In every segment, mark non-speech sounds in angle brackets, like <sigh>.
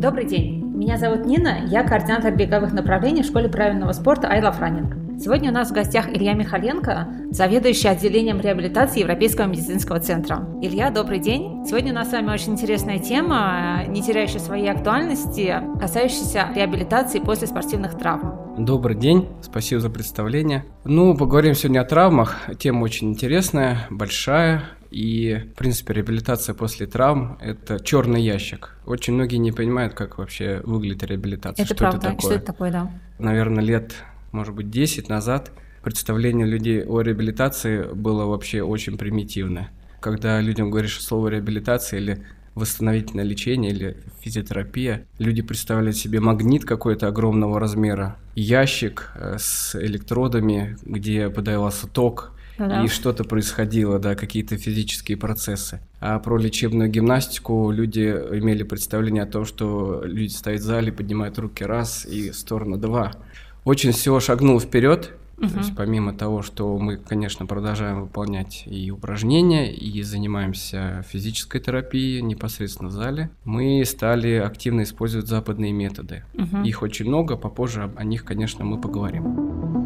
Добрый день, меня зовут Нина, я координатор беговых направлений в школе правильного спорта I Love Running. Сегодня у нас в гостях Илья Михаленко, заведующий отделением реабилитации Европейского медицинского центра. Илья, добрый день. Сегодня у нас с вами очень интересная тема, не теряющая своей актуальности, касающаяся реабилитации после спортивных травм. Добрый день, спасибо за представление. Ну, поговорим сегодня о травмах. Тема очень интересная, большая. И, в принципе, реабилитация после травм – это черный ящик. Очень многие не понимают, как вообще выглядит реабилитация. Это что правда. это такое. Что это такое, да? Наверное, лет, может быть, 10 назад представление людей о реабилитации было вообще очень примитивное. Когда людям говоришь слово реабилитация или восстановительное лечение или физиотерапия. Люди представляют себе магнит какой-то огромного размера, ящик э, с электродами, где подавался ток, Да. и что-то происходило, да, какие-то физические процессы. А про лечебную гимнастику люди имели представление о том, что люди стоят в зале, поднимают руки раз и сторону два. Очень всего шагнул вперед. То есть помимо того, что мы, конечно, продолжаем выполнять и упражнения, и занимаемся физической терапией непосредственно в зале, мы стали активно использовать западные методы. Мгм. Их очень много, попозже о них, конечно, мы поговорим.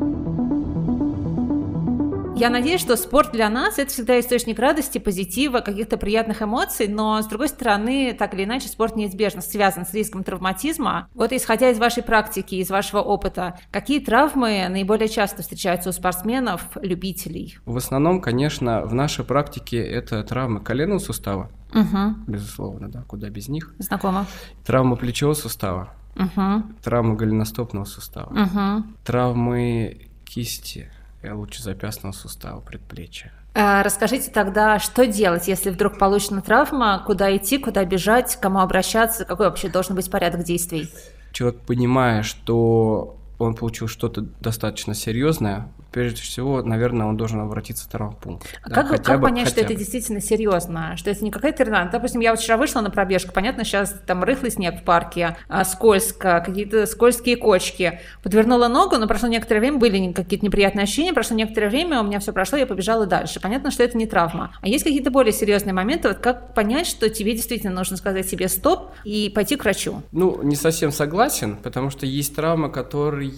Я надеюсь, что спорт для нас это всегда источник радости, позитива, каких-то приятных эмоций, но с другой стороны, так или иначе, спорт неизбежно связан с риском травматизма. Вот исходя из вашей практики, из вашего опыта, какие травмы наиболее часто встречаются у спортсменов, любителей? В основном, конечно, в нашей практике это травмы коленного сустава, Угу. безусловно, да, куда без них. Знакомо. Травма плечевого сустава, Угу. травма голеностопного сустава, Угу. травмы кисти, лучезапястного сустава, предплечья. А, Расскажите тогда, что делать, если вдруг получена травма, куда идти, куда бежать, к кому обращаться, какой вообще должен быть порядок действий? Человек, понимая, что он получил что-то достаточно серьезное, прежде всего, наверное, он должен обратиться в травмпункт. А Да, как, хотя как бы- понять, что хотя это бы. действительно серьезно? Что это не какая-то ерунда? Допустим, я вот вчера вышла на пробежку, понятно, сейчас там рыхлый снег в парке, а, скользко, какие-то скользкие кочки. Подвернула ногу, но прошло некоторое время, были какие-то неприятные ощущения, прошло некоторое время, у меня все прошло, я побежала дальше. Понятно, что это не травма. А есть какие-то более серьезные моменты, вот как понять, что тебе действительно нужно сказать себе стоп и пойти к врачу? Ну, не совсем согласен, потому что есть травмы, которые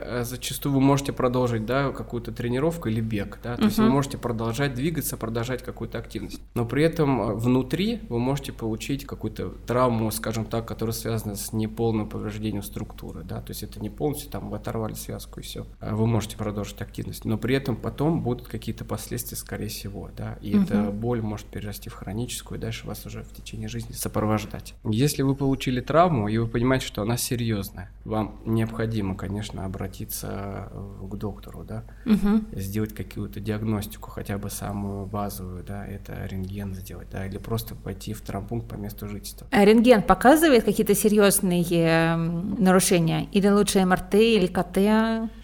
э, зачастую вы можете продолжить, да, какую-то тренировку или бег, да, то есть вы можете продолжать двигаться, продолжать какую-то активность. Но при этом э, внутри вы можете получить какую-то травму, скажем так, которая связана с неполным повреждением структуры, да, то есть это не полностью там вы оторвали связку и все. Вы можете продолжить активность, но при этом потом будут какие-то последствия, скорее всего, да, и эта Мгм. боль может перерасти в хроническую и дальше вас уже в течение жизни сопровождать. Если вы получили травму и вы понимаете, что она серьезная, вам необходимо, конечно, обратиться э, к доктору, да, Мгм. сделать какую-то диагностику, хотя бы самую базовую, да, это рентген сделать, да, или просто пойти в травмпункт по месту жительства. А Рентген показывает какие-то серьезные м, нарушения? Или лучше МРТ, или КТ?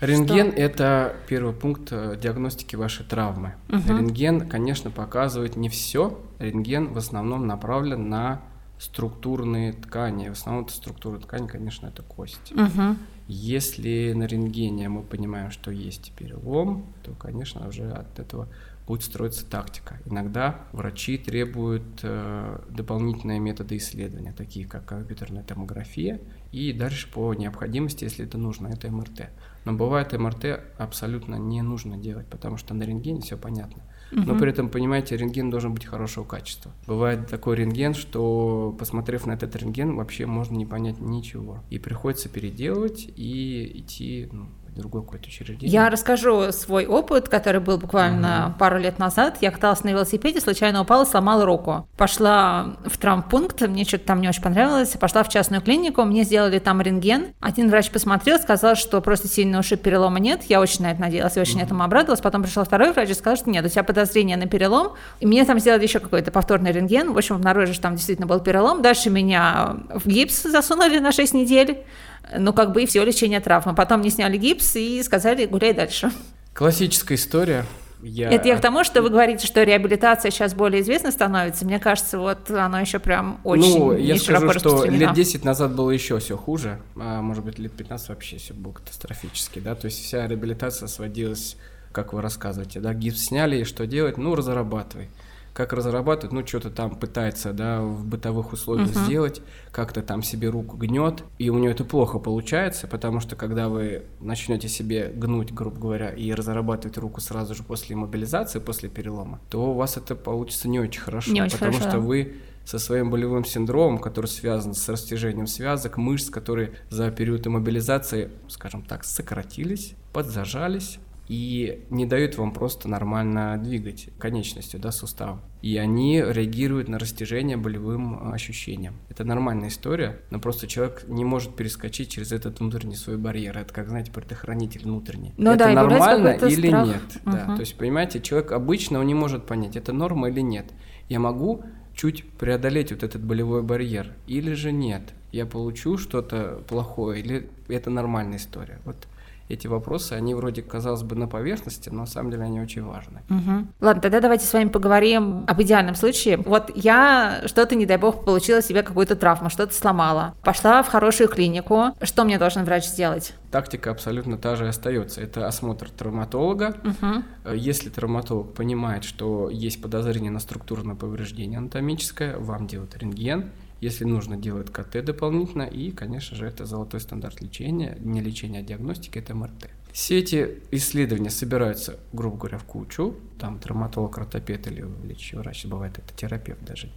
Рентген Что? это первый пункт э, диагностики вашей травмы. Мгм. Рентген, конечно, показывает не все. Рентген в основном направлен на структурные ткани. В основном это структура ткани, конечно, это кость. Мгм. Если на рентгене мы понимаем, что есть перелом, то, конечно, уже от этого будет строиться тактика. Иногда врачи требуют э, дополнительные методы исследования, такие как компьютерная томография, и дальше по необходимости, если это нужно, это МРТ. Но бывает МРТ абсолютно не нужно делать, потому что на рентгене все понятно. Но Мгм. при этом, понимаете, рентген должен быть хорошего качества. Бывает такой рентген, что, посмотрев на этот рентген, вообще можно не понять ничего. И приходится переделывать и идти ну, другое какое-то учреждение. Я расскажу свой опыт, который был буквально пару лет назад. Я каталась на велосипеде, случайно упала, сломала руку. Пошла в травмпункт, мне что-то там не очень понравилось. Пошла в частную клинику, мне сделали там рентген. Один врач посмотрел, сказал, что просто сильно ушиб перелома нет. Я очень на это надеялась, я очень этому обрадовалась. Потом пришел второй врач и сказал, что нет, у тебя подозрение на перелом. И мне там сделали еще какой-то повторный рентген. В общем, обнаружили, что там действительно был перелом. Дальше меня в гипс засунули на 6 недель. Ну, как бы и все лечение травмы. Потом мне сняли гипс и сказали, гуляй дальше. Классическая история. Я... Это я к тому, что вы говорите, что реабилитация сейчас более известна становится. Мне кажется, вот она еще прям очень ну, я скажу, что лет 10 назад было еще все хуже, а может быть лет 15 вообще все было катастрофически, да, то есть вся реабилитация сводилась, как вы рассказываете, да, гипс сняли, и что делать? Ну, разрабатывай. Как разрабатывает, ну, что-то там пытается, да, в бытовых условиях uh-huh. сделать, как-то там себе руку гнет, и у нее это плохо получается, потому что когда вы начнете себе гнуть, грубо говоря, и разрабатывать руку сразу же после мобилизации, после перелома, то у вас это получится не очень хорошо, не очень потому хорошо, что вы со своим болевым синдромом, который связан с растяжением связок, мышц, которые за период иммобилизации, скажем так, сократились, подзажались, и не дают вам просто нормально двигать конечностью, да, суставом. И они реагируют на растяжение болевым э, ощущением. Это нормальная история, но просто человек не может перескочить через этот внутренний свой барьер. Это как, знаете, предохранитель внутренний. Ну это да, нормально или страх. нет? Угу. Да. То есть, понимаете, человек обычно он не может понять, это норма или нет. Я могу чуть преодолеть вот этот болевой барьер, или же нет. Я получу что-то плохое, или это нормальная история. Вот эти вопросы, они вроде, казалось бы, на поверхности, но на самом деле они очень важны. Угу. Ладно, тогда давайте с вами поговорим об идеальном случае. Вот я что-то, не дай бог, получила себе какую-то травму, что-то сломала. Пошла в хорошую клинику. Что мне должен врач сделать? Тактика абсолютно та же остается. Это осмотр травматолога. Угу. Если травматолог понимает, что есть подозрение на структурное повреждение анатомическое, вам делают рентген. Если нужно, делают КТ дополнительно, и, конечно же, это золотой стандарт лечения, не лечения, а диагностики, это МРТ. Все эти исследования собираются, грубо говоря, в кучу, там травматолог, ортопед или лечащий врач, бывает это терапевт даже.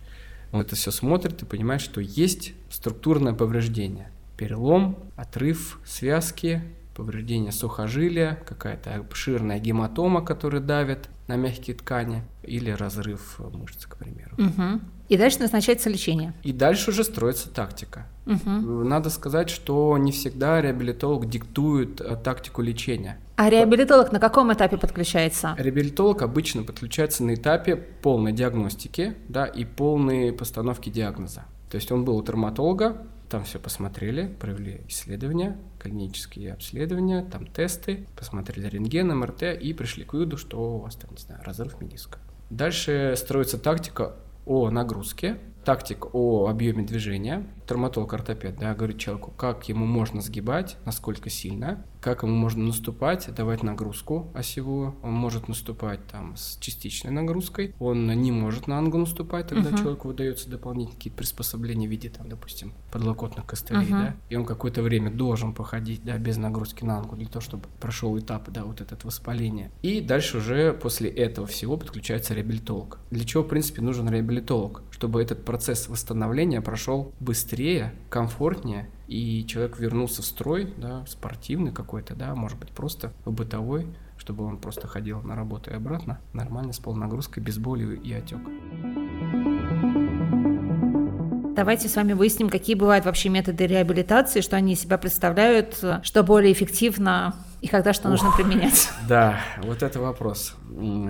Он это все смотрит и понимает, что есть структурное повреждение. Перелом, отрыв связки, повреждение сухожилия, какая-то обширная гематома, которая давит на мягкие ткани, или разрыв мышцы, к примеру. Угу. И дальше назначается лечение. И дальше уже строится тактика. Угу. Надо сказать, что не всегда реабилитолог диктует э, тактику лечения. А реабилитолог на каком этапе подключается? Реабилитолог обычно подключается на этапе полной диагностики да, и полной постановки диагноза. То есть он был у травматолога, там все посмотрели, провели исследования, клинические обследования, там тесты, посмотрели рентген, МРТ и пришли к выводу, что у вас там, не знаю, разрыв мениска. Дальше строится тактика о нагрузке, тактик о объеме движения. Травматолог-ортопед да, говорит человеку, как ему можно сгибать, насколько сильно, как ему можно наступать, давать нагрузку осевую. Он может наступать там с частичной нагрузкой, он не может на ангу наступать, тогда Мгм. человеку выдается дополнительные какие-то приспособления в виде, там, допустим, подлокотных костылей, Мгм. да, и он какое-то время должен походить, да, без нагрузки на ангу, для того, чтобы прошел этап, да, вот этот воспаление. И дальше уже после этого всего подключается реабилитолог. Для чего, в принципе, нужен реабилитолог? Чтобы этот процесс восстановления прошел быстрее, комфортнее, и человек вернулся в строй, да, спортивный какой-то, да, может быть, просто бытовой, чтобы он просто ходил на работу и обратно, нормально, с полнагрузкой, без боли и отека. Давайте с вами выясним, какие бывают вообще методы реабилитации, что они из себя представляют, что более эффективно и когда что нужно Ух. применять. <laughs> Да, вот это вопрос.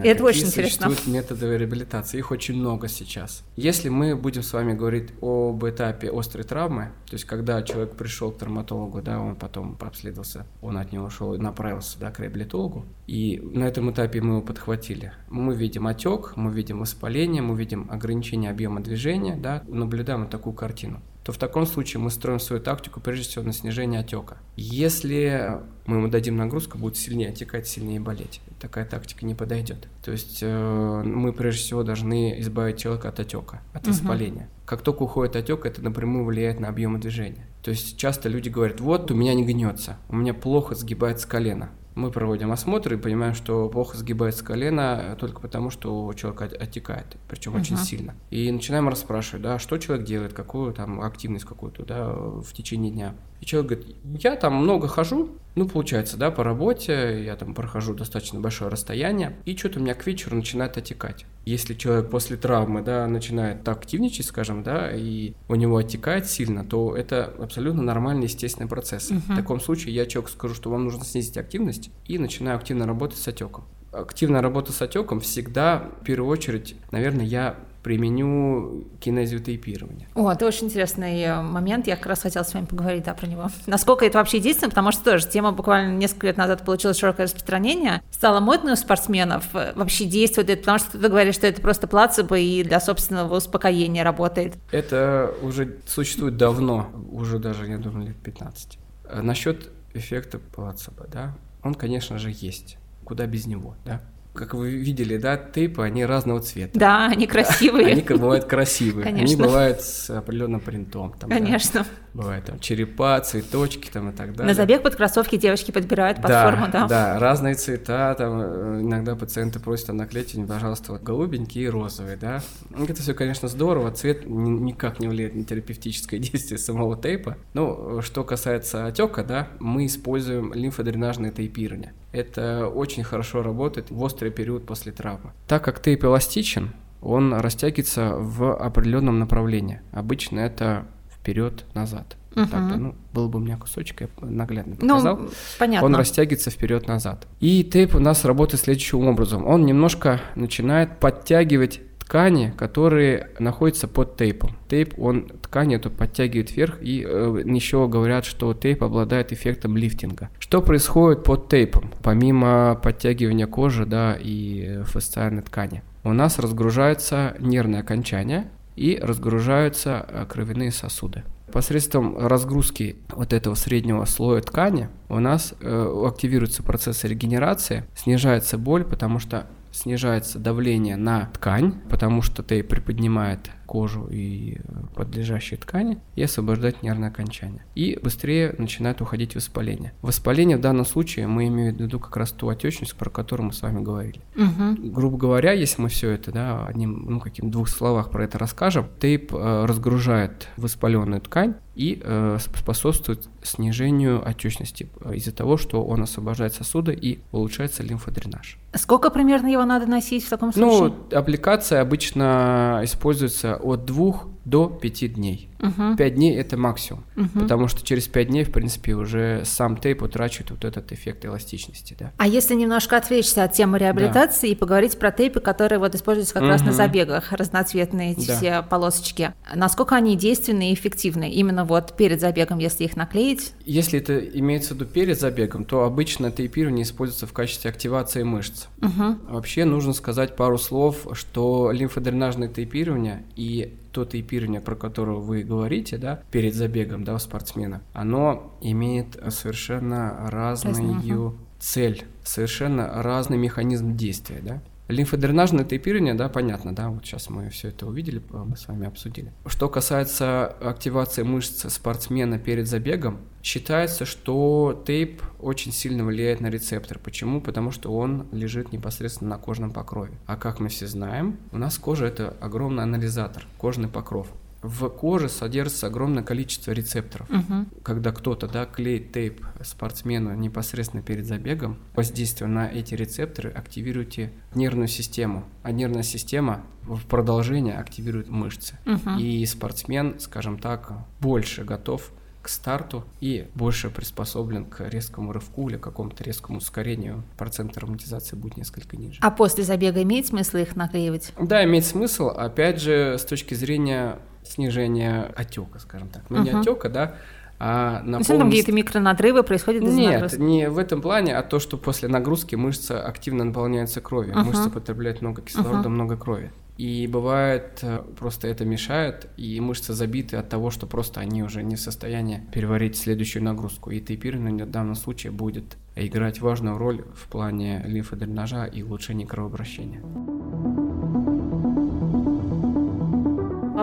Это очень интересно. существуют методы реабилитации? Их очень много сейчас. Если мы будем с вами говорить об этапе острой травмы, то есть когда человек пришел к травматологу, да, он потом обследовался, он от него ушел и направился да, к реабилитологу, и на этом этапе мы его подхватили. Мы видим отек, мы видим воспаление, мы видим ограничение объема движения, да, наблюдаем вот такую картину то в таком случае мы строим свою тактику прежде всего на снижение отека. Если мы ему дадим нагрузку, будет сильнее отекать, сильнее болеть. Такая тактика не подойдет. То есть э, мы прежде всего должны избавить человека от отека, от воспаления. Как только уходит отек, это напрямую влияет на объемы движения. То есть часто люди говорят, вот у меня не гнется, у меня плохо сгибается колено. Мы проводим осмотр и понимаем, что плохо сгибается колено только потому, что от- отекает, причем очень Мгм. сильно. И начинаем расспрашивать, да, что человек делает, какую там активность какую-то, да, в течение дня. И человек говорит, я там много хожу, ну, получается, да, по работе, я там прохожу достаточно большое расстояние, и что-то у меня к вечеру начинает отекать. Если человек после травмы, да, начинает так активничать, скажем, да, и у него отекает сильно, то это абсолютно нормальный, естественный процесс. Мгм. В таком случае я человеку скажу, что вам нужно снизить активность, и начинаю активно работать с отеком. Активная работа с отеком всегда, в первую очередь, наверное, я применю кинезиотейпирование. О, это очень интересный э, момент, я как раз хотела с вами поговорить, да, про него. Насколько это вообще действенно, потому что тоже тема буквально несколько лет назад получила широкое распространение, стало модной у спортсменов, э, вообще действует это, потому что ты говоришь, что это просто плацебо и для собственного успокоения работает. Это уже существует давно, уже даже, я думаю, лет 15. Насчет эффекта плацебо, да, он, конечно же, есть. Куда без него, да? Как вы видели, да, тейпы, они разного цвета. Да, они красивые. Они бывают красивые. Конечно. Они бывают с определенным принтом. Там, да. Конечно. Бывают там черепа, цветочки там и так далее. На забег под кроссовки девочки подбирают под да, форму, да? Да, разные цвета, там э, иногда пациенты просят, а наклейте, пожалуйста, вот голубенький и розовый, да. Это все, конечно, здорово, цвет ни- никак не влияет на терапевтическое <laughs> действие самого тейпа. Ну, что касается отека, да, мы используем лимфодренажное тейпирование. Это очень хорошо работает в острый период после травмы. Так как тейп эластичен, он растягивается в определенном направлении. Обычно это вперед-назад. Мгм. Так-то, ну, был бы у меня кусочек, я наглядно показал. Ну, понятно. Он растягивается вперед-назад. И тейп у нас работает следующим образом. Он немножко начинает подтягивать ткани, которые находятся под тейпом. Тейп, он ткань эту подтягивает вверх, и э, еще говорят, что тейп обладает эффектом лифтинга. Что происходит под тейпом, помимо подтягивания кожи, да, и фасциальной ткани? У нас разгружаются нервные окончания и разгружаются э, кровяные сосуды. Посредством разгрузки вот этого среднего слоя ткани у нас э, активируются процессы регенерации, снижается боль, потому что снижается давление на ткань, потому что тейп приподнимает кожу и э, подлежащие ткани и освобождать нервное окончание. И быстрее начинает уходить воспаление. Воспаление в данном случае мы имеем в виду как раз ту отечность, про которую мы с вами говорили. Мгм. Грубо говоря, если мы все это, да, одним, ну, каким двух словах про это расскажем, тейп э, разгружает воспаленную ткань и э, способствует снижению отечности э, из-за того, что он освобождает сосуды и улучшается лимфодренаж. Сколько примерно его надо носить в таком случае? Ну, аппликация обычно используется от двух до пяти дней. Мгм. 5 дней это максимум, Мгм. потому что через 5 дней, в принципе, уже сам тейп утрачивает вот этот эффект эластичности, да. А если немножко отвлечься от темы реабилитации и поговорить про тейпы, которые вот используются как раз на забегах, разноцветные эти Да. все полосочки, насколько они действенны и эффективны именно вот перед забегом, если их наклеить? Если это имеется в виду перед забегом, то обычно тейпирование используется в качестве активации мышц. Мгм. Вообще нужно сказать пару слов, что лимфодренажное тейпирование и то тейпирование, про которое вы говорите, да, перед забегом, да, у спортсмена, оно имеет совершенно разную Разную, цель, совершенно разный механизм действия, да. Лимфодренажное тейпирование, да, понятно, да, вот сейчас мы все это увидели, мы с вами обсудили. Что касается активации мышц спортсмена перед забегом, считается, что тейп очень сильно влияет на рецептор. Почему? Потому что он лежит непосредственно на кожном покрове. А как мы все знаем, у нас кожа это огромный анализатор, кожный покров. В коже содержится огромное количество рецепторов Мгм. когда кто-то да, клеит тейп спортсмену непосредственно перед забегом, воздействие на эти рецепторы активируете нервную систему, а нервная система в продолжение активирует мышцы. Мгм. И спортсмен, скажем так, больше готов к старту и больше приспособлен к резкому рывку или какому-то резкому ускорению. Процент травматизации будет несколько ниже. А после забега имеет смысл их наклеивать? Да, имеет смысл, опять же, с точки зрения снижения отека, скажем так. Ну, не Мгм. отека, да, а То есть там какие-то микронадрывы происходят из Нет, нагрузки? не в этом плане, а то, что после нагрузки мышца активно наполняется кровью. Ага. Мышца потребляет много кислорода, Ага. много крови. И бывает, э, просто это мешает, и мышцы забиты от того, что просто они уже не в состоянии переварить следующую нагрузку. И тейпирование в данном случае будет играть важную роль в плане лимфодренажа и улучшения кровообращения.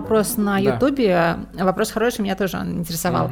Вопрос на Да. Ютубе. Вопрос хороший, меня тоже он интересовал.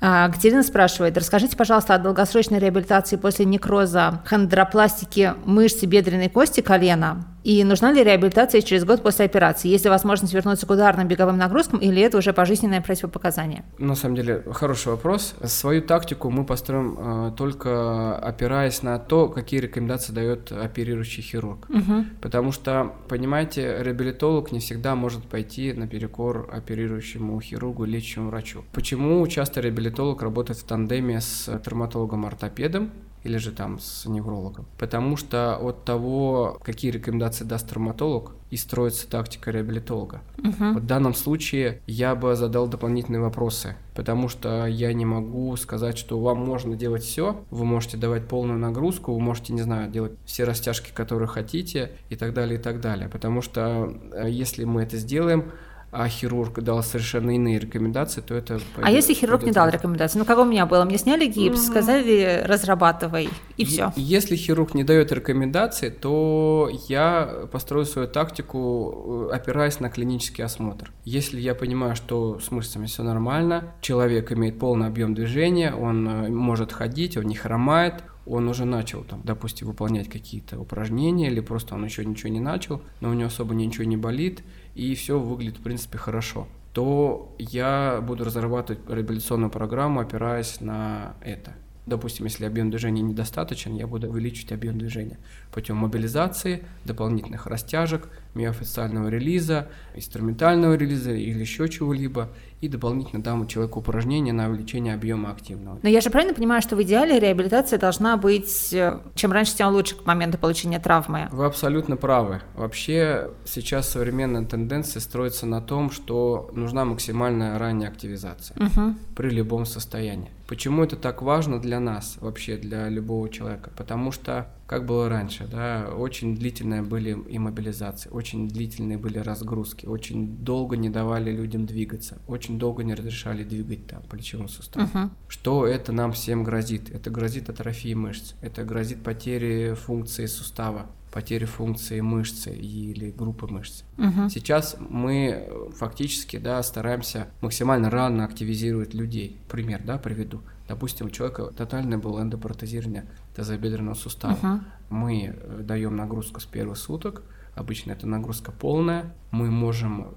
А, Катерина спрашивает, расскажите, пожалуйста, о долгосрочной реабилитации после некроза хондропластики мышц бедренной кости колена. И нужна ли реабилитация через год после операции? Есть ли возможность вернуться к ударным беговым нагрузкам или это уже пожизненное противопоказание? На самом деле, хороший вопрос. Свою тактику мы построим э, только опираясь на то, какие рекомендации дает оперирующий хирург. Мгм. Потому что, понимаете, реабилитолог не всегда может пойти наперекор оперирующему хирургу, лечащему врачу. Почему часто реабилитолог работает в тандеме с травматологом-ортопедом или же там с неврологом? Потому что от того, какие рекомендации даст травматолог, и строится тактика реабилитолога. Мгм. В данном случае я бы задал дополнительные вопросы, потому что я не могу сказать, что вам можно делать все, вы можете давать полную нагрузку, вы можете, не знаю, делать все растяжки, которые хотите и так далее, и так далее. Потому что э, если мы это сделаем, а хирург дал совершенно иные рекомендации, то это... А если хирург не дал рекомендации? Ну, как у меня было, мне сняли гипс, сказали, разрабатывай, и все. Если хирург не дает рекомендации, то я построю свою тактику, э, опираясь на клинический осмотр. Если я понимаю, что с мышцами все нормально, человек имеет полный объем движения, он э, может ходить, он не хромает, он уже начал, там, допустим, выполнять какие-то упражнения, или просто он еще ничего не начал, но у него особо ничего не болит, и все выглядит, в принципе, хорошо, то я буду разрабатывать реабилитационную программу, опираясь на это. Допустим, если объем движения недостаточен, я буду увеличить объем движения путем мобилизации, дополнительных растяжек, миофасциального релиза, инструментального релиза или еще чего-либо, и дополнительно дам человеку упражнения на увеличение объема активного. Но я же правильно понимаю, что в идеале реабилитация должна быть э, чем раньше, тем лучше к моменту получения травмы? Вы абсолютно правы. Вообще сейчас современная тенденция строится на том, что нужна максимальная ранняя активизация угу. при любом состоянии. Почему это так важно для нас, вообще для любого человека? Потому что как было раньше, да, очень длительные были иммобилизации, очень длительные были разгрузки, очень долго не давали людям двигаться, очень долго не разрешали двигать там плечевым суставом. Uh-huh. Что это нам всем грозит? Это грозит атрофией мышц, это грозит потерей функции сустава, потери функции мышцы или группы мышц. Угу. Сейчас мы фактически да, стараемся максимально рано активизировать людей. Пример да, приведу. Допустим, у человека тотальное было эндопротезирование тазобедренного сустава. Uh-huh. Мы э, даем нагрузку с первых суток, обычно это нагрузка полная, мы можем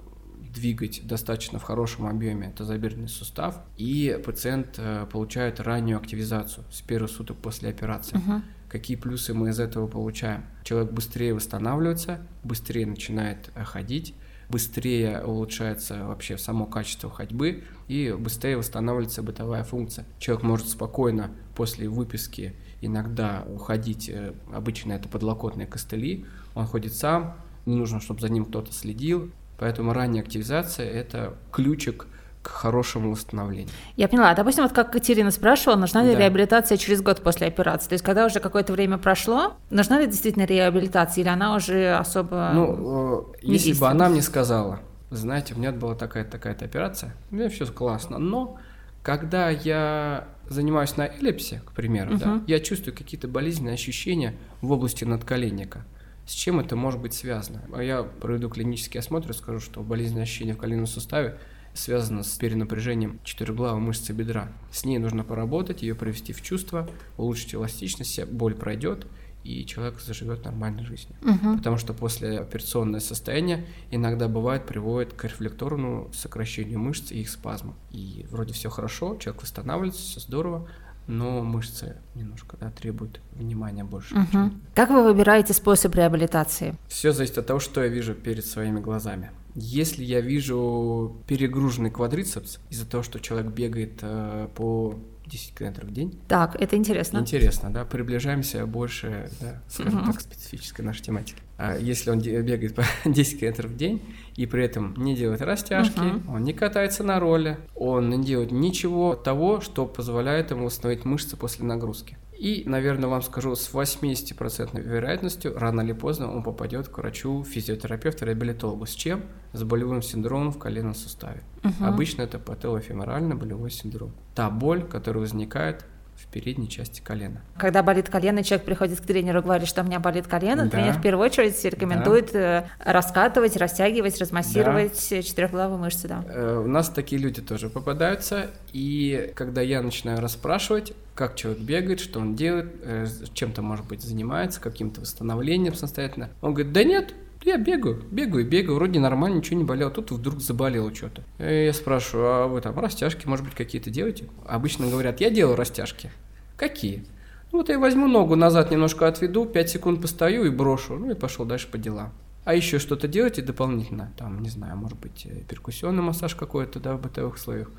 двигать достаточно в хорошем объеме тазобедренный сустав, и пациент э, получает раннюю активизацию с первых суток после операции. Uh-huh. Какие плюсы мы из этого получаем? Человек быстрее восстанавливается, быстрее начинает э, ходить, быстрее улучшается вообще само качество ходьбы и быстрее восстанавливается бытовая функция. Человек может спокойно после выписки иногда уходить, э, обычно это подлокотные костыли, он ходит сам, не нужно, чтобы за ним кто-то следил, поэтому ранняя активизация – это ключик к хорошему восстановлению. Я поняла. Допустим, вот как Катерина спрашивала, нужна ли да. реабилитация через год после операции? То есть, когда уже какое-то время прошло, нужна ли действительно реабилитация, или она уже особо Ну, э, если бы она мне сказала, знаете, у меня была такая-то такая операция, у меня все классно, но когда я занимаюсь на эллипсе, к примеру, угу. да, я чувствую какие-то болезненные ощущения в области надколенника. С чем это может быть связано? А я проведу клинический осмотр и скажу, что болезненные ощущения в коленном суставе связано с перенапряжением четырехглавой мышцы бедра. С ней нужно поработать, ее привести в чувство, улучшить эластичность, боль пройдет, и человек заживет нормальной жизнью. Угу. Потому что после операционное состояние иногда бывает приводит к рефлекторному сокращению мышц и их спазму. И вроде все хорошо, человек восстанавливается, все здорово, но мышцы немножко да, требуют внимания больше. Угу. Как вы выбираете способ реабилитации? Все зависит от того, что я вижу перед своими глазами. Если я вижу перегруженный квадрицепс из-за того, что человек бегает э, по 10 километров в день. Так, это интересно. Интересно, да, приближаемся больше, да, скажем угу. так, специфической нашей тематики. А если он бегает по <laughs> 10 километров в день и при этом не делает растяжки, угу. он не катается на роле, он не делает ничего того, что позволяет ему восстановить мышцы после нагрузки. И, наверное, вам скажу, с 80% вероятностью рано или поздно он попадет к врачу, физиотерапевту, реабилитологу. С чем? С болевым синдромом в коленном суставе. Угу. Обычно это пателофеморальный болевой синдром. Та боль, которая возникает в передней части колена. Когда болит колено, человек приходит к тренеру и говорит, что у меня болит колено, да. тренер в первую очередь рекомендует да. Э, раскатывать, растягивать, размассировать да. четырехглавые мышцы. Да. Э, у нас такие люди тоже попадаются, и когда я начинаю расспрашивать, как человек бегает, что он делает, э, чем-то, может быть, занимается, каким-то восстановлением самостоятельно, он говорит, да нет, я бегаю, бегаю, бегаю, вроде нормально, ничего не болело, тут вдруг заболело что-то. Я спрашиваю, а вы там растяжки, может быть, какие-то делаете? Обычно говорят, я делаю растяжки. Какие? Ну вот я возьму ногу назад немножко отведу, 5 секунд постою и брошу, ну и пошел дальше по делам. А еще что-то делаете дополнительно, там, не знаю, может быть, э, перкуссионный массаж какой-то, да, в бытовых условиях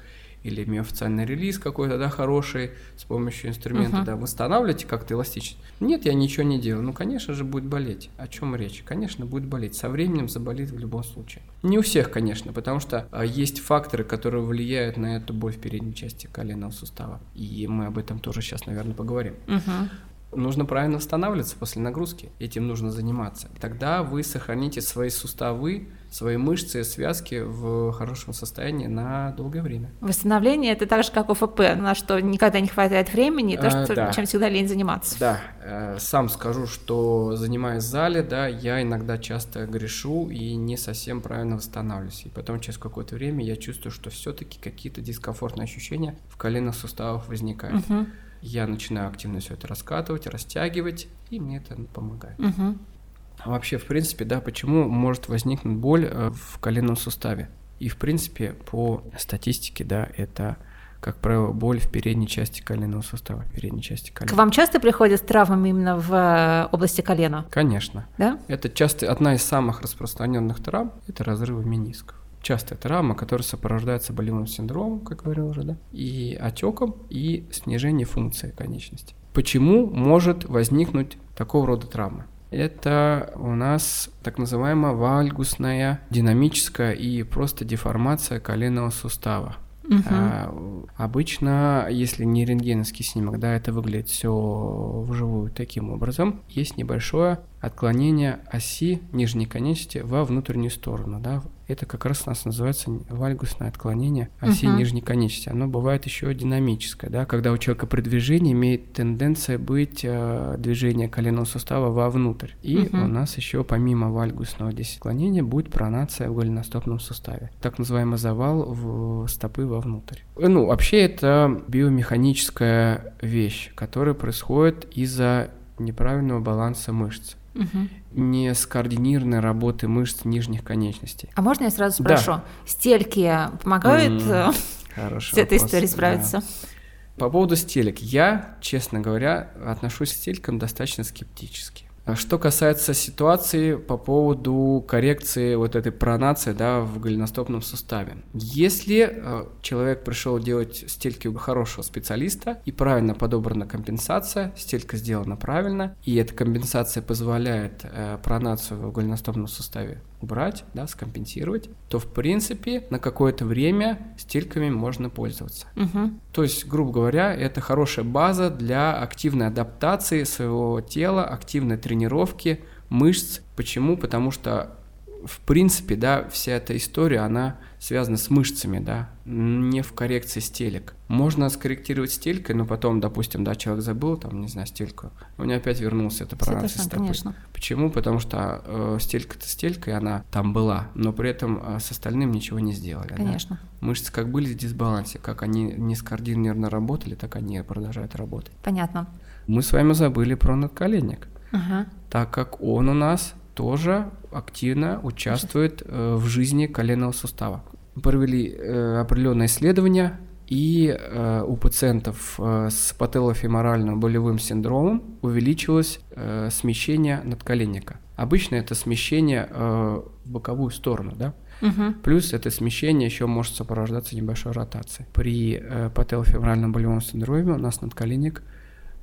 или миофициальный релиз какой-то, да, хороший, с помощью инструмента, uh-huh. да, восстанавливаете как-то эластичность. Нет, я ничего не делаю. Ну, конечно же, будет болеть. О чем речь? Конечно, будет болеть. Со временем заболит в любом случае. Не у всех, конечно, потому что а, есть факторы, которые влияют на эту боль в передней части коленного сустава. И мы об этом тоже сейчас, наверное, поговорим. Uh-huh. Нужно правильно восстанавливаться после нагрузки. Этим нужно заниматься. Тогда вы сохраните свои суставы, свои мышцы, связки в хорошем состоянии на долгое время. Восстановление это так же, как ОФП, на что никогда не хватает времени, то, а, что, да. чем всегда лень заниматься. Да, э, сам скажу, что занимаясь в зале, да, я иногда часто грешу и не совсем правильно восстанавливаюсь. И потом через какое-то время я чувствую, что все-таки какие-то дискомфортные ощущения в коленных суставах возникают. Угу. Я начинаю активно все это раскатывать, растягивать, и мне это помогает. Угу. А вообще, в принципе, да, почему может возникнуть боль э, в коленном суставе? И, в принципе, по статистике, да, это, как правило, боль в передней части коленного сустава, в передней части колена. К вам часто приходят с травмами именно в э, области колена? Конечно. Да? Это часто одна из самых распространенных травм – это разрывы менисков. Частая травма, которая сопровождается болевым синдромом, как говорил уже, да, и отеком, и снижением функции конечности. Почему может возникнуть такого рода травма? Это у нас так называемая вальгусная динамическая и просто деформация коленного сустава. Угу. А, обычно, если не рентгеновский снимок, да, это выглядит все вживую таким образом. Есть небольшое отклонение оси нижней конечности во внутреннюю сторону, да, это как раз у нас называется вальгусное отклонение оси uh-huh. нижней конечности. Оно бывает еще динамическое, да, когда у человека при движении имеет тенденция быть э, движение коленного сустава вовнутрь. И uh-huh. у нас еще помимо вальгусного здесь отклонения будет пронация в голеностопном суставе. Так называемый завал в стопы вовнутрь. Ну, вообще это биомеханическая вещь, которая происходит из-за неправильного баланса мышц угу. не скоординированной работы мышц нижних конечностей. А можно я сразу спрошу? Да. Стельки помогают mm, с этой историей справиться? Да. По поводу стелек. Я, честно говоря, отношусь к стелькам достаточно скептически. А что касается ситуации по поводу коррекции вот этой пронации да, в голеностопном суставе. Если э, человек пришел делать стельки у хорошего специалиста и правильно подобрана компенсация, стелька сделана правильно, и эта компенсация позволяет э, пронацию в голеностопном суставе убрать, да, скомпенсировать, то в принципе на какое-то время стельками можно пользоваться. Угу. То есть, грубо говоря, это хорошая база для активной адаптации своего тела, активной тренировки мышц. Почему? Потому что в принципе, да, вся эта история, она связана с мышцами, да, не в коррекции стелек. Можно скорректировать стелькой, но потом, допустим, да, человек забыл, там, не знаю, стельку, у него опять вернулся это пронация стопы. Конечно. Почему? Потому что э, стелька-то стелькой, она там была, но при этом э, с остальным ничего не сделали. Конечно. Да? Мышцы как были в дисбалансе, как они не скоординированно работали, так они продолжают работать. Понятно. Мы с вами забыли про надколенник, ага. так как он у нас тоже активно участвует э, в жизни коленного сустава. Провели э, определенные исследования, и э, у пациентов э, с пателлофеморальным болевым синдромом увеличилось э, смещение надколенника. Обычно это смещение э, в боковую сторону, да? Угу. Плюс это смещение еще может сопровождаться небольшой ротацией. При э, пателлофеморальном болевом синдроме у нас надколенник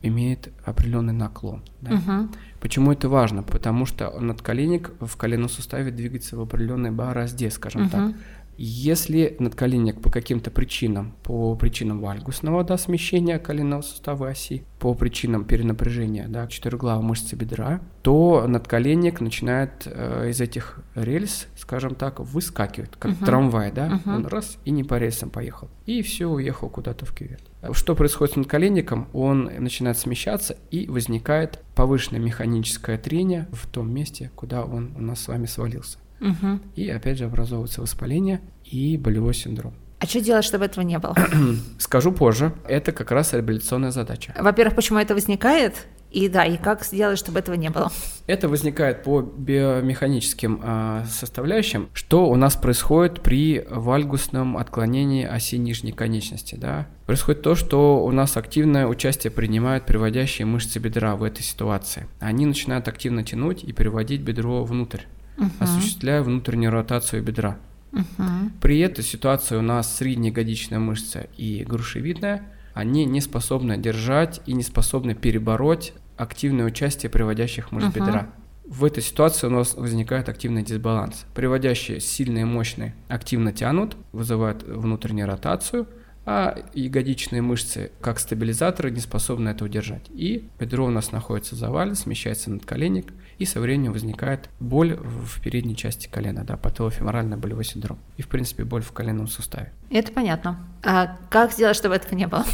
имеет определенный наклон. Да? Угу. Почему это важно? Потому что надколенник в коленном суставе двигается в определенной борозде, скажем угу. так. Если надколенник по каким-то причинам, по причинам вальгусного да, смещения коленного сустава оси, по причинам перенапряжения да, четырехглавой мышцы бедра, то надколенник начинает э, из этих рельс, скажем так, выскакивать, как uh-huh. трамвай, да, uh-huh. он раз и не по рельсам поехал, и все, уехал куда-то в кювет. Что происходит с надколенником? Он начинает смещаться и возникает повышенное механическое трение в том месте, куда он у нас с вами свалился. Угу. И опять же образовывается воспаление и болевой синдром. А что делать, чтобы этого не было? <clears throat> Скажу позже. Это как раз реабилитационная задача. Во-первых, почему это возникает? И да, и как сделать, чтобы этого не было? Это возникает по биомеханическим э, составляющим, что у нас происходит при вальгусном отклонении оси нижней конечности. Да? Происходит то, что у нас активное участие принимают приводящие мышцы бедра в этой ситуации. Они начинают активно тянуть и приводить бедро внутрь угу. осуществляя внутреннюю ротацию бедра. Угу. При этой ситуации у нас среднеягодичная мышца и грушевидная, они не способны держать и не способны перебороть активное участие приводящих мышц угу. бедра. В этой ситуации у нас возникает активный дисбаланс. Приводящие сильные, мощные активно тянут, вызывают внутреннюю ротацию, а ягодичные мышцы, как стабилизаторы, не способны это удержать. И бедро у нас находится в завале, смещается над коленник, и со временем возникает боль в передней части колена, да, пателофеморальный болевой синдром. И, в принципе, боль в коленном суставе. Это понятно. А как сделать, чтобы этого не было?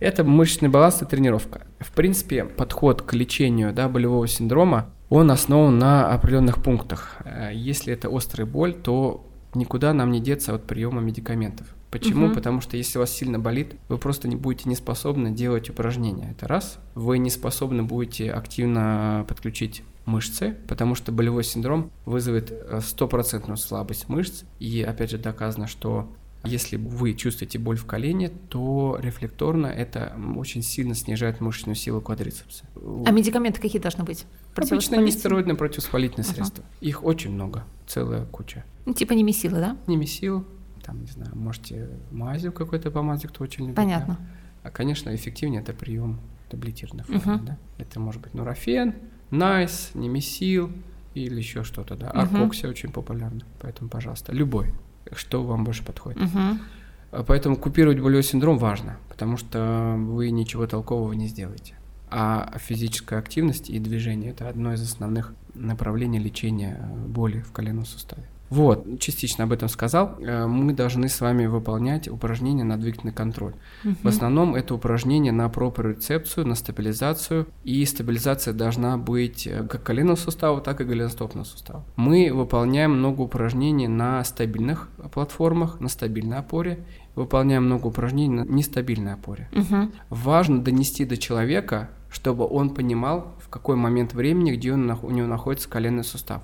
Это мышечный баланс и тренировка. В принципе, подход к лечению да, болевого синдрома, он основан на определенных пунктах. Э, если это острая боль, то никуда нам не деться от приема медикаментов. Почему? Угу. Потому что если у вас сильно болит, вы просто не будете не способны делать упражнения. Это раз. Вы не способны будете активно подключить мышцы, потому что болевой синдром вызовет э, стопроцентную слабость мышц. И опять же доказано, что если вы чувствуете боль в колене, то рефлекторно это очень сильно снижает мышечную силу квадрицепса. А медикаменты какие должны быть? Обычно нестероидные противовоспалительные uh-huh. средства. Их очень много, целая куча. Ну, типа немесилы, да? Немесил, там, не знаю, можете мазью какой-то помазать, кто очень любит. Понятно. Да? А, конечно, эффективнее это прием таблетированной формы, uh-huh. да? Это может быть нурофен, найс, немесил или еще что-то, да. Аркоксия uh-huh. очень популярна, поэтому, пожалуйста, любой что вам больше подходит. Угу. Поэтому купировать болевой синдром важно, потому что вы ничего толкового не сделаете. А физическая активность и движение – это одно из основных направлений лечения боли в коленном суставе. Вот, частично об этом сказал. Э, мы должны с вами выполнять упражнения на двигательный контроль. Угу. В основном это упражнения на проприорецепцию, на стабилизацию. И стабилизация должна быть э, как коленного сустава, так и голеностопного сустава. Мы выполняем много упражнений на стабильных платформах, на стабильной опоре. Выполняем много упражнений на нестабильной опоре. Угу. Важно донести до человека, чтобы он понимал, в какой момент времени, где он, у него находится коленный сустав.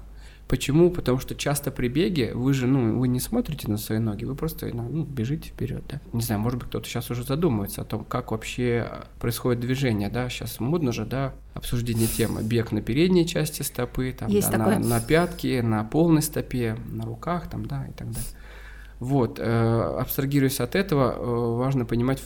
Почему? Потому что часто при беге вы же, ну, вы не смотрите на свои ноги, вы просто ну, ну бежите вперед, да. Не знаю, может быть, кто-то сейчас уже задумывается о том, как вообще происходит движение, да. Сейчас модно же, да, обсуждение темы. Бег на передней части стопы, там, Есть да, такое. на, на пятке, на полной стопе, на руках, там, да, и так далее. Вот, э, абстрагируясь от этого, э, важно понимать,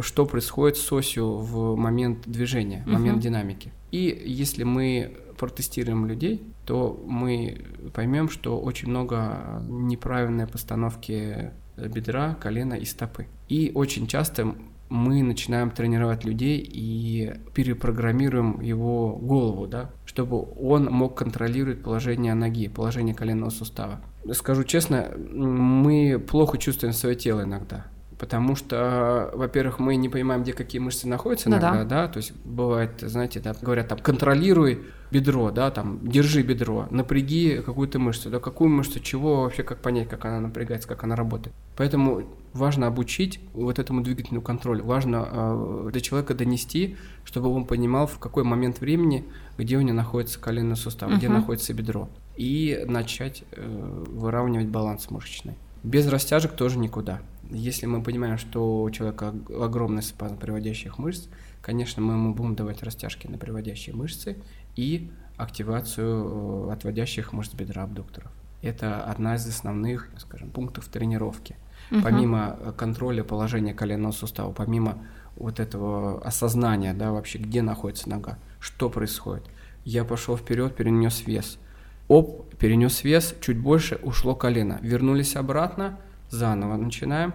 что происходит с осью в момент движения, в момент динамики. И если мы протестируем людей, то мы поймем, что очень много неправильной постановки бедра, колена и стопы. И очень часто мы начинаем тренировать людей и перепрограммируем его голову, да, чтобы он мог контролировать положение ноги, положение коленного сустава. Скажу честно, мы плохо чувствуем свое тело иногда. Потому что, во-первых, мы не понимаем, где какие мышцы находятся ну, иногда, да. да, то есть бывает, знаете, да, говорят там, контролируй бедро, да, там, держи бедро, напряги какую-то мышцу, да, какую мышцу, чего вообще, как понять, как она напрягается, как она работает. Поэтому важно обучить вот этому двигательному контролю, важно э, до человека донести, чтобы он понимал, в какой момент времени, где у него находится коленный сустав, uh-huh. где находится бедро, и начать э, выравнивать баланс мышечный. Без растяжек тоже никуда. Если мы понимаем, что у человека огромный спазм приводящих мышц, конечно, мы ему будем давать растяжки на приводящие мышцы и активацию э, отводящих мышц бедра абдукторов. Это одна из основных, скажем, пунктов тренировки. Угу. Помимо э, контроля положения коленного сустава, помимо вот этого осознания, да, вообще, где находится нога, что происходит. Я пошел вперед, перенес вес. Оп, перенес вес, чуть больше, ушло колено. Вернулись обратно, заново начинаем,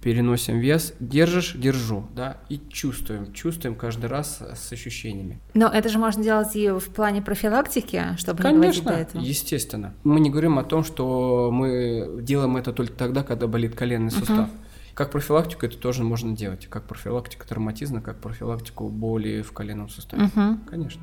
переносим вес, держишь, держу, да, и чувствуем, чувствуем каждый раз с ощущениями. Но это же можно делать и в плане профилактики, чтобы Конечно, не до этого. естественно. Мы не говорим о том, что мы делаем это только тогда, когда болит коленный сустав. Uh-huh. Как профилактику это тоже можно делать, как профилактика травматизма, как профилактику боли в коленном суставе. Uh-huh. Конечно.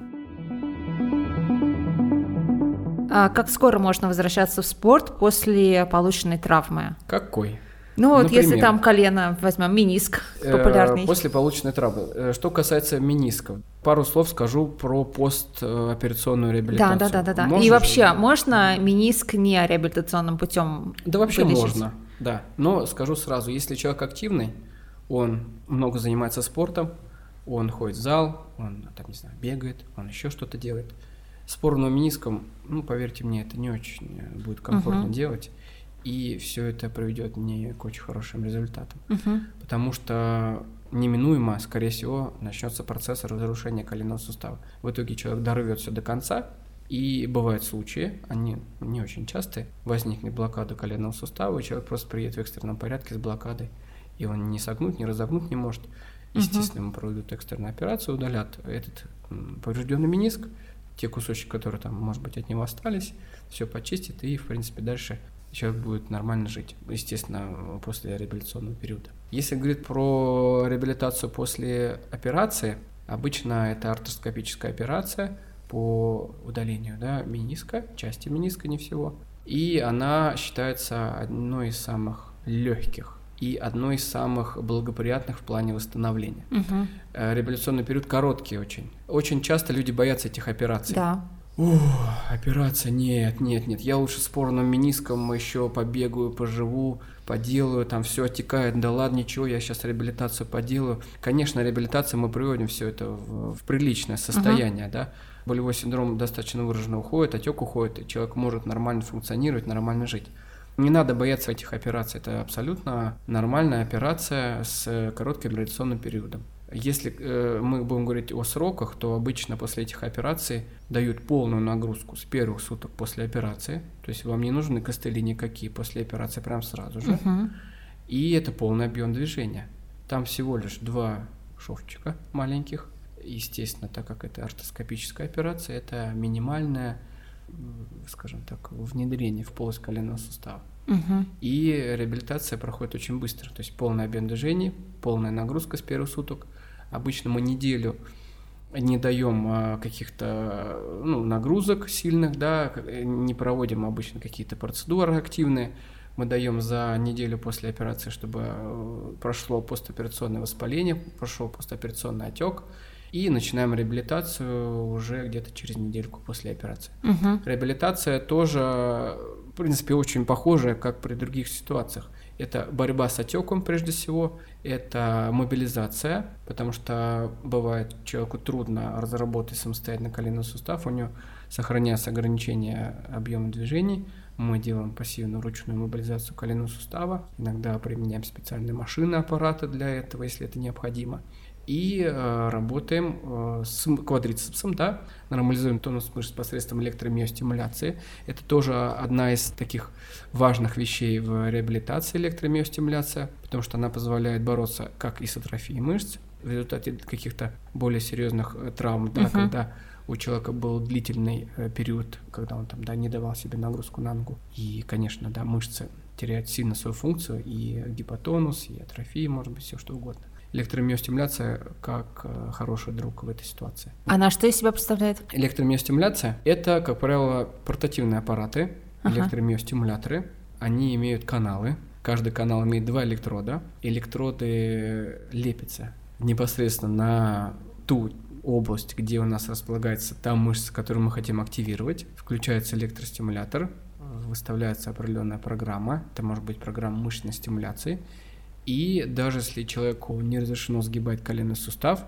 А как скоро можно возвращаться в спорт после полученной травмы? Какой? Ну вот Например, если там колено возьмем, миниск э, популярный. После полученной травмы. Э, что касается минисков, пару слов скажу про постоперационную реабилитацию. Да, да, да, да. да. И вообще, же? можно миниск не реабилитационным путем? Да вообще вылечить? можно, да. Но скажу сразу, если человек активный, он много занимается спортом, он ходит в зал, он там, не знаю, бегает, он еще что-то делает – с мениском, ну, поверьте мне, это не очень э, будет комфортно uh-huh. делать, и все это приведет не к очень хорошим результатам. Uh-huh. Потому что неминуемо, скорее всего, начнется процесс разрушения коленного сустава. В итоге человек дорвется до конца, и бывают случаи, они не очень частые, возникнет блокада коленного сустава, и человек просто приедет в экстренном порядке с блокадой, и он не согнуть, не разогнуть не может. Естественно, ему проведут экстренную операцию, удалят этот поврежденный мениск, те кусочки, которые там, может быть, от него остались, все почистят, и, в принципе, дальше человек будет нормально жить, естественно, после реабилитационного периода. Если говорить про реабилитацию после операции, обычно это артроскопическая операция по удалению да, мениска, части мениска, не всего. И она считается одной из самых легких и одной из самых благоприятных в плане восстановления. Угу. Реабилитационный период короткий очень. Очень часто люди боятся этих операций. Да. О, операция, нет, нет, нет, я лучше с порным мениском еще побегаю, поживу, поделаю, там все отекает, да ладно, ничего, я сейчас реабилитацию поделаю. Конечно, реабилитация мы приводим все это в, в приличное состояние, uh-huh. да. Болевой синдром достаточно выраженно уходит, отек уходит, и человек может нормально функционировать, нормально жить. Не надо бояться этих операций, это абсолютно нормальная операция с коротким реабилитационным периодом. Если э, мы будем говорить о сроках, то обычно после этих операций дают полную нагрузку с первых суток после операции. То есть вам не нужны костыли никакие после операции прям сразу же. Угу. И это полный объем движения. Там всего лишь два шовчика маленьких. Естественно, так как это ортоскопическая операция, это минимальное, скажем так, внедрение в полость коленного сустава. Угу. И реабилитация проходит очень быстро. То есть полный объем движений, полная нагрузка с первых суток – Обычно мы неделю не даем а, каких-то ну, нагрузок сильных, да, не проводим обычно какие-то процедуры активные. Мы даем за неделю после операции, чтобы э, прошло постоперационное воспаление, прошел постоперационный отек, и начинаем реабилитацию уже где-то через недельку после операции. Угу. Реабилитация тоже, в принципе, очень похожая, как при других ситуациях. Это борьба с отеком прежде всего, это мобилизация, потому что бывает человеку трудно разработать самостоятельно коленный сустав, у него сохраняется ограничение объема движений, мы делаем пассивную ручную мобилизацию коленного сустава, иногда применяем специальные машины, аппараты для этого, если это необходимо и э, работаем э, с квадрицепсом, да, нормализуем тонус мышц посредством электромиостимуляции. Это тоже одна из таких важных вещей в реабилитации электромиостимуляция, потому что она позволяет бороться как и с атрофией мышц в результате каких-то более серьезных э, травм, да, uh-huh. когда у человека был длительный э, период, когда он там, да, не давал себе нагрузку на ногу. И, конечно, да, мышцы теряют сильно свою функцию, и гипотонус, и атрофия, может быть, все что угодно электромиостимуляция как э, хороший друг в этой ситуации. Она что из себя представляет? Электромиостимуляция – это, как правило, портативные аппараты, ага. электромиостимуляторы. Они имеют каналы. Каждый канал имеет два электрода. Электроды лепятся непосредственно на ту область, где у нас располагается та мышца, которую мы хотим активировать. Включается электростимулятор, выставляется определенная программа. Это может быть программа мышечной стимуляции – и даже если человеку не разрешено сгибать коленный сустав,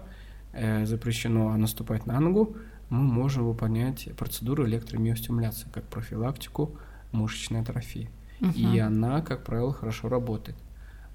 э, запрещено наступать на ногу, мы можем выполнять процедуру электромиостимуляции как профилактику мышечной атрофии. Угу. И она, как правило, хорошо работает.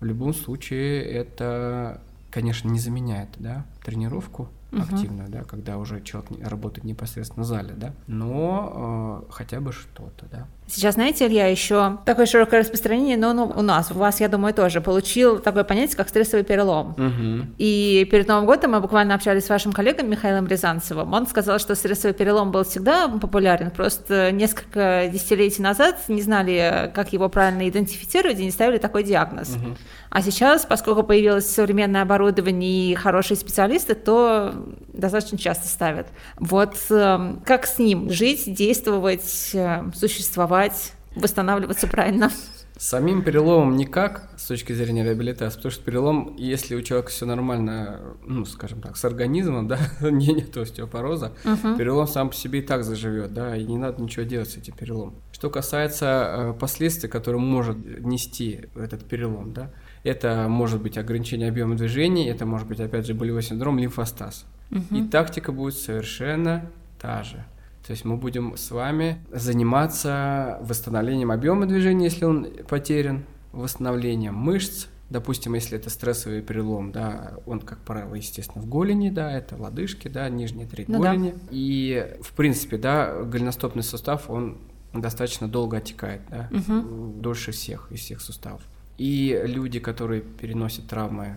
В любом случае это, конечно, не заменяет да, тренировку, угу. активную, да, когда уже человек работает непосредственно в зале, да, но э, хотя бы что-то, да. Сейчас, знаете, Илья, еще такое широкое распространение, но ну, у нас, у вас, я думаю, тоже получил такое понятие, как стрессовый перелом. Угу. И перед Новым годом мы буквально общались с вашим коллегой Михаилом Рязанцевым. Он сказал, что стрессовый перелом был всегда популярен, просто несколько десятилетий назад не знали, как его правильно идентифицировать, и не ставили такой диагноз. Угу. А сейчас, поскольку появилось современное оборудование и хорошие специалисты, то достаточно часто ставят. Вот э, как с ним жить, действовать, э, существовать, восстанавливаться правильно? Самим переломом никак с точки зрения реабилитации, потому что перелом, если у человека все нормально, ну, скажем так, с организмом, да, <laughs> не нет остеопороза, uh-huh. перелом сам по себе и так заживет, да, и не надо ничего делать с этим переломом. Что касается э, последствий, которые может нести этот перелом, да, это может быть ограничение объема движений, это может быть, опять же, болевой синдром, лимфостаз. Угу. И тактика будет совершенно та же. То есть мы будем с вами заниматься восстановлением объема движения, если он потерян, восстановлением мышц, допустим, если это стрессовый перелом, да, он, как правило, естественно, в голени, да, это лодыжки, да, нижняя треть ну голени. Да. И, в принципе, да, голеностопный сустав, он достаточно долго отекает, да, угу. дольше всех из всех суставов. И люди, которые переносят травмы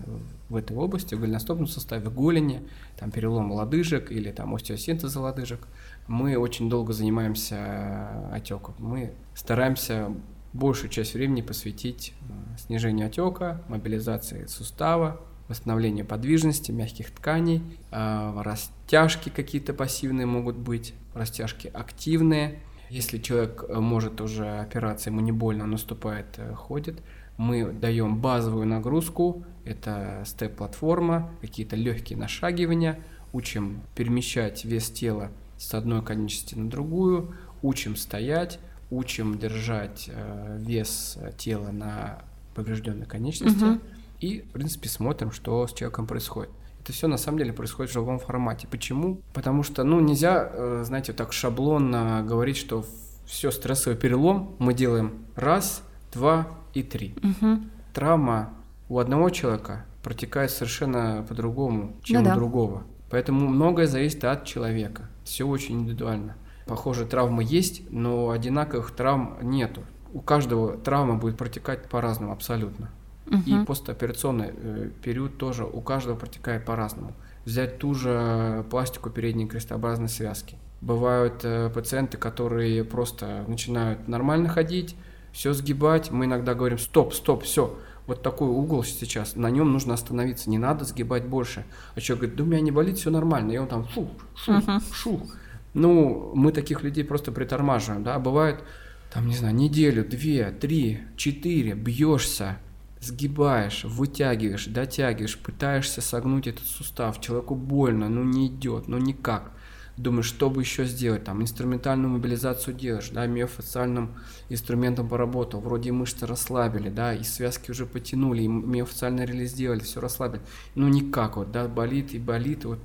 в этой области, в голеностопном суставе, голени, там перелом лодыжек или там остеосинтеза лодыжек, мы очень долго занимаемся э, отеком. Мы стараемся большую часть времени посвятить э, снижению отека, мобилизации сустава, восстановлению подвижности мягких тканей, э, растяжки какие-то пассивные могут быть, растяжки активные. Если человек может уже операция, ему не больно, наступает, ходит, мы даем базовую нагрузку, это степ-платформа, какие-то легкие нашагивания, учим перемещать вес тела с одной конечности на другую, учим стоять, учим держать э, вес тела на поврежденной конечности угу. и, в принципе, смотрим, что с человеком происходит. Это все на самом деле происходит в живом формате. Почему? Потому что, ну, нельзя, э, знаете, так шаблонно говорить, что все стрессовый перелом мы делаем раз, два и три. Угу. Травма у одного человека протекает совершенно по-другому, чем ну, у другого. Поэтому многое зависит от человека. Все очень индивидуально. Похоже, травмы есть, но одинаковых травм нету. У каждого травма будет протекать по-разному абсолютно. Угу. И постоперационный э, период тоже у каждого протекает по-разному. Взять ту же пластику передней крестообразной связки. Бывают э, пациенты, которые просто начинают нормально ходить, все сгибать. Мы иногда говорим, стоп, стоп, все, вот такой угол сейчас, на нем нужно остановиться, не надо сгибать больше. А человек говорит, да у меня не болит, все нормально. И он там шу, шу, шу. Ну, мы таких людей просто притормаживаем, да, бывает, там, не знаю, неделю, две, три, четыре, бьешься, сгибаешь, вытягиваешь, дотягиваешь, пытаешься согнуть этот сустав, человеку больно, ну не идет, ну никак думаешь, что бы еще сделать, там, инструментальную мобилизацию делаешь, да, миофациальным инструментом поработал, вроде мышцы расслабили, да, и связки уже потянули, и миофациальный релиз сделали, все расслабили, ну никак вот, да, болит и болит, вот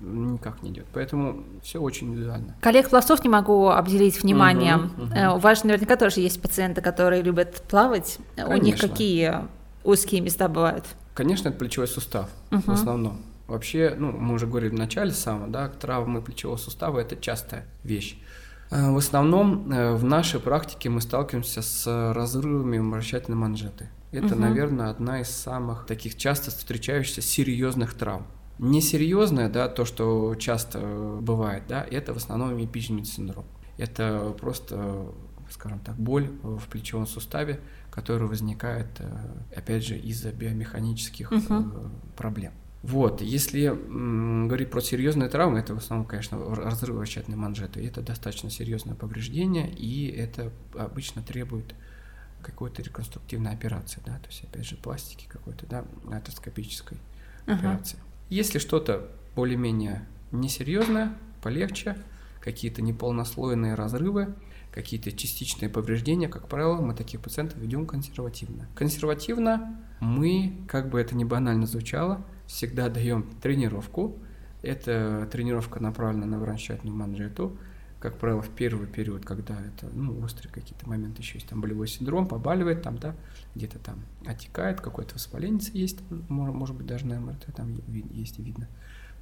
никак не идет. Поэтому все очень индивидуально. Коллег пловцов не могу обделить вниманием. Угу, угу. У вас наверняка тоже есть пациенты, которые любят плавать. Конечно. У них какие узкие места бывают? Конечно, это плечевой сустав угу. в основном. Вообще, ну, мы уже говорили в начале самого, да, травмы плечевого сустава – это частая вещь. Э, в основном э, в нашей практике мы сталкиваемся с разрывами вращательной манжеты. Это, угу. наверное, одна из самых таких часто встречающихся серьезных травм. Несерьезное, да, то, что часто бывает, да, это в основном эпичный синдром. Это просто, скажем так, боль в плечевом суставе, которая возникает, э, опять же, из-за биомеханических угу. проблем. Вот, если м, говорить про серьезные травмы, это в основном, конечно, разрыв вращательной манжеты. Это достаточно серьезное повреждение, и это обычно требует какой-то реконструктивной операции, да, то есть, опять же, пластики какой-то, да, артоскопической uh-huh. операции. Если что-то более-менее несерьезное, полегче, какие-то неполнослойные разрывы, какие-то частичные повреждения, как правило, мы таких пациентов ведем консервативно. Консервативно мы, как бы это ни банально звучало, всегда даем тренировку. Эта тренировка направлена на вращательную манжету. Как правило, в первый период, когда это ну, острые какие-то моменты еще есть, там болевой синдром, побаливает, там, да, где-то там отекает, какое-то воспаление есть, может, быть, даже на МРТ там есть и видно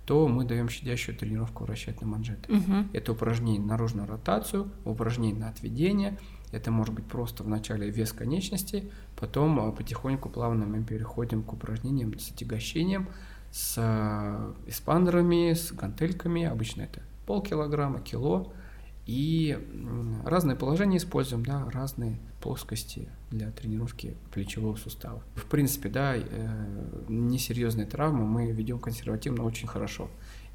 то мы даем щадящую тренировку вращательной манжеты. Угу. Это упражнение на наружную ротацию, упражнение на отведение. Это может быть просто в начале вес конечностей, потом а, потихоньку плавно мы переходим к упражнениям с отягощением, с а, эспандерами, с гантельками. Обычно это полкилограмма, кило. И разные положения используем, да, разные плоскости для тренировки плечевого сустава. В принципе, да, э, несерьезные травмы мы ведем консервативно очень хорошо.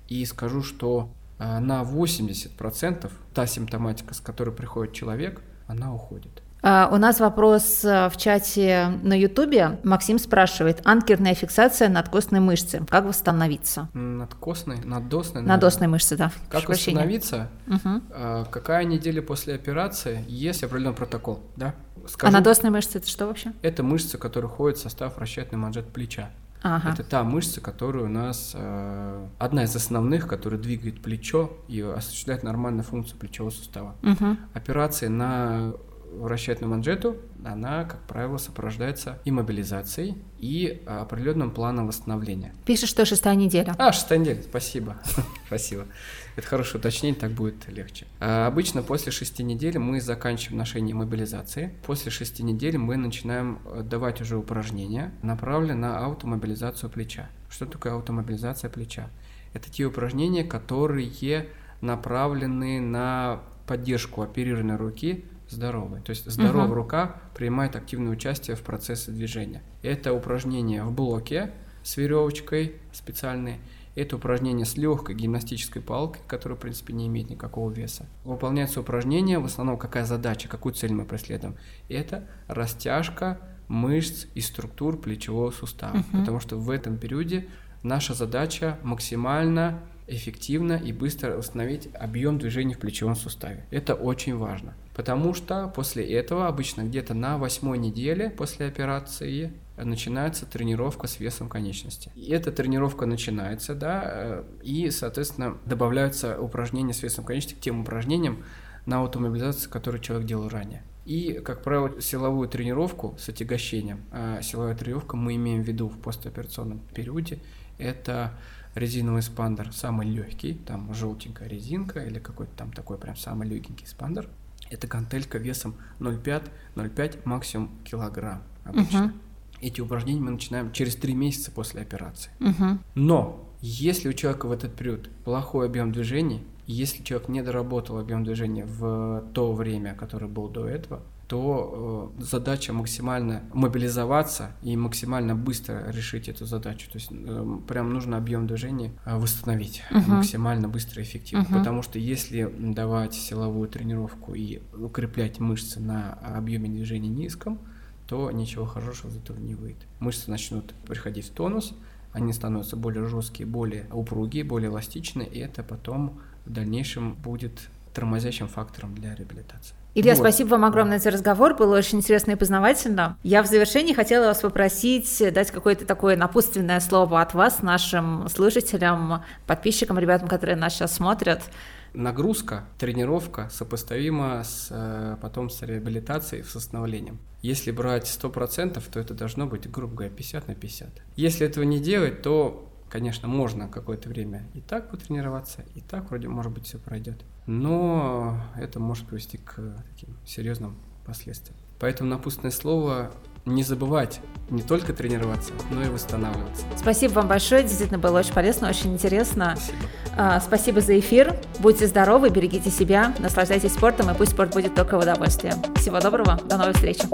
И скажу, что э, на 80% та симптоматика, с которой приходит человек, она уходит. А, у нас вопрос э, в чате на Ютубе. Максим спрашивает, анкерная фиксация надкостной мышцы. Как восстановиться? Надкостной? Надосной? Надосной мышцы, да. Как восстановиться? Угу. Какая неделя после операции? Есть определенный протокол, да? Скажу, а надосная мышца это что вообще? Это мышца, которая входит в состав вращательной манжет плеча. Ага. Это та мышца, которая у нас э, одна из основных, которая двигает плечо и осуществляет нормальную функцию плечевого сустава. Угу. Операции на вращательную манжету она, как правило, сопровождается иммобилизацией и определенным планом восстановления. Пишешь, что шестая неделя. А, шестая неделя, спасибо. <laughs> Спасибо. Это хорошее уточнение, так будет легче. А обычно после шести недель мы заканчиваем ношение мобилизации. После шести недель мы начинаем э, давать уже упражнения, направленные на аутомобилизацию плеча. Что такое аутомобилизация плеча? Это те упражнения, которые направлены на поддержку оперированной руки здоровой. То есть здоровая угу. рука принимает активное участие в процессе движения. Это упражнение в блоке с веревочкой специальной это упражнение с легкой гимнастической палкой, которая, в принципе, не имеет никакого веса. Выполняется упражнение, в основном какая задача, какую цель мы преследуем? Это растяжка мышц и структур плечевого сустава. Uh-huh. Потому что в этом периоде наша задача максимально эффективно и быстро восстановить объем движений в плечевом суставе. Это очень важно, потому что после этого обычно где-то на восьмой неделе после операции начинается тренировка с весом конечности. И эта тренировка начинается, да, э, и, соответственно, добавляются упражнения с весом конечности к тем упражнениям на аутомобилизацию, которые человек делал ранее. И, как правило, силовую тренировку с отягощением, а силовая тренировка мы имеем в виду в постоперационном периоде, это резиновый спандер самый легкий, там желтенькая резинка или какой-то там такой прям самый легенький спандер. Это гантелька весом 0,5-0,5 максимум килограмм обычно. Угу. Эти упражнения мы начинаем через 3 месяца после операции. Угу. Но если у человека в этот период плохой объем движений, если человек не доработал объем движения в то время, которое было до этого, то э, задача максимально мобилизоваться и максимально быстро решить эту задачу. То есть э, прям нужно объем движения э, восстановить uh-huh. максимально быстро и эффективно. Uh-huh. Потому что если давать силовую тренировку и укреплять мышцы на объеме движения низком, то ничего хорошего из этого не выйдет. Мышцы начнут приходить в тонус, они становятся более жесткие, более упругие, более эластичные, и это потом в дальнейшем будет тормозящим фактором для реабилитации. Илья, вот. спасибо вам огромное за разговор, было очень интересно и познавательно. Я в завершении хотела вас попросить дать какое-то такое напутственное слово от вас нашим слушателям, подписчикам, ребятам, которые нас сейчас смотрят. Нагрузка, тренировка сопоставима с, э, потом с реабилитацией, с восстановлением. Если брать 100%, то это должно быть, грубо говоря, 50 на 50. Если этого не делать, то конечно, можно какое-то время и так потренироваться, и так вроде, может быть, все пройдет. Но это может привести к таким серьезным последствиям. Поэтому напутственное слово не забывать не только тренироваться, но и восстанавливаться. Спасибо вам большое, действительно было очень полезно, очень интересно. Спасибо. А, спасибо за эфир. Будьте здоровы, берегите себя, наслаждайтесь спортом, и пусть спорт будет только в удовольствие. Всего доброго, до новой встречи.